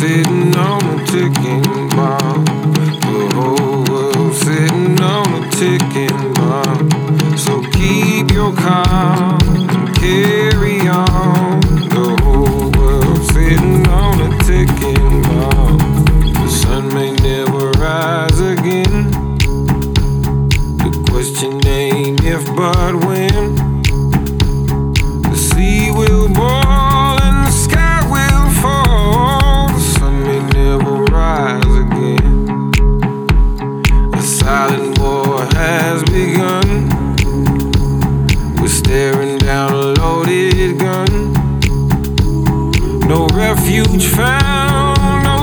sitting on a ticking bomb. The whole world sitting on a ticking bomb. So keep your calm and carry on. The whole world sitting on a ticking bomb. The sun may never rise again. The question ain't if but when. The sea will boil No refuge found, no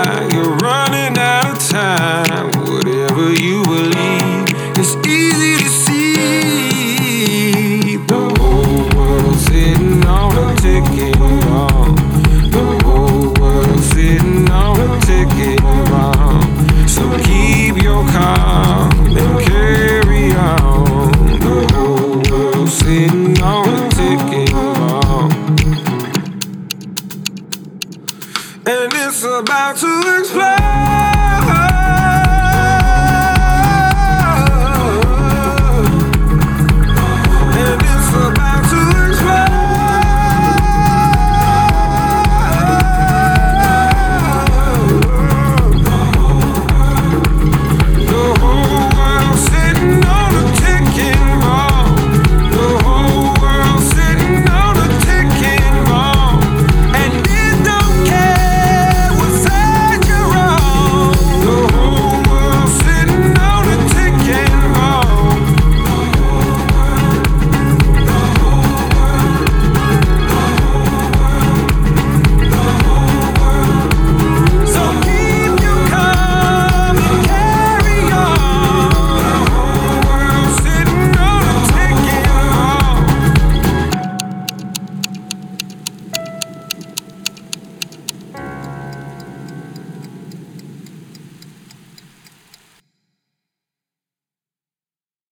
It's easy to see the whole world sitting on a ticking bomb. The whole world sitting on a ticking bomb. So keep your calm and carry on. The whole world sitting on a ticking bomb. And it's about to explode.